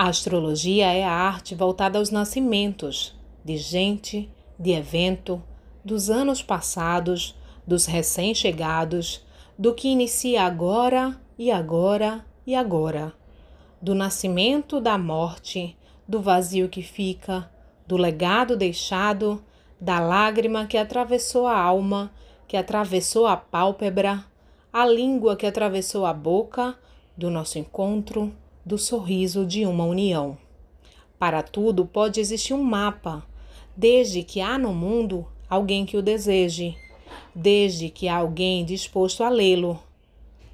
A astrologia é a arte voltada aos nascimentos de gente, de evento, dos anos passados, dos recém-chegados, do que inicia agora e agora e agora, do nascimento, da morte, do vazio que fica, do legado deixado, da lágrima que atravessou a alma, que atravessou a pálpebra, a língua que atravessou a boca, do nosso encontro, do sorriso de uma união. Para tudo pode existir um mapa, desde que há no mundo alguém que o deseje, desde que há alguém disposto a lê-lo.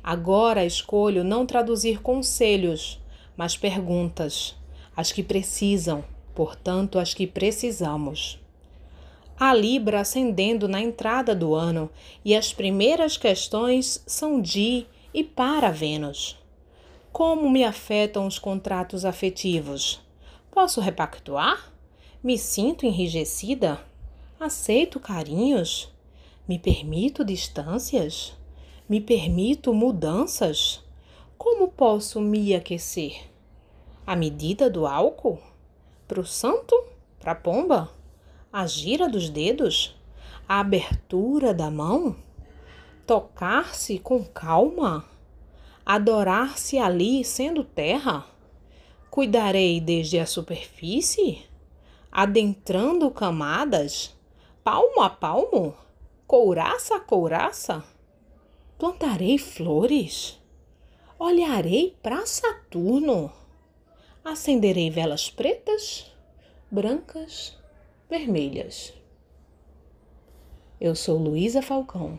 Agora escolho não traduzir conselhos, mas perguntas, as que precisam, portanto, as que precisamos. A Libra ascendendo na entrada do ano e as primeiras questões são de e para Vênus. Como me afetam os contratos afetivos? Posso repactuar? Me sinto enrijecida? Aceito carinhos? Me permito distâncias? Me permito mudanças? Como posso me aquecer? A medida do álcool? Pro santo? Pra pomba? A gira dos dedos? A abertura da mão? Tocar-se com calma? Adorar-se ali sendo terra? Cuidarei desde a superfície, adentrando camadas, palmo a palmo, couraça a couraça? Plantarei flores? Olharei para Saturno? Acenderei velas pretas, brancas, vermelhas. Eu sou Luísa Falcão.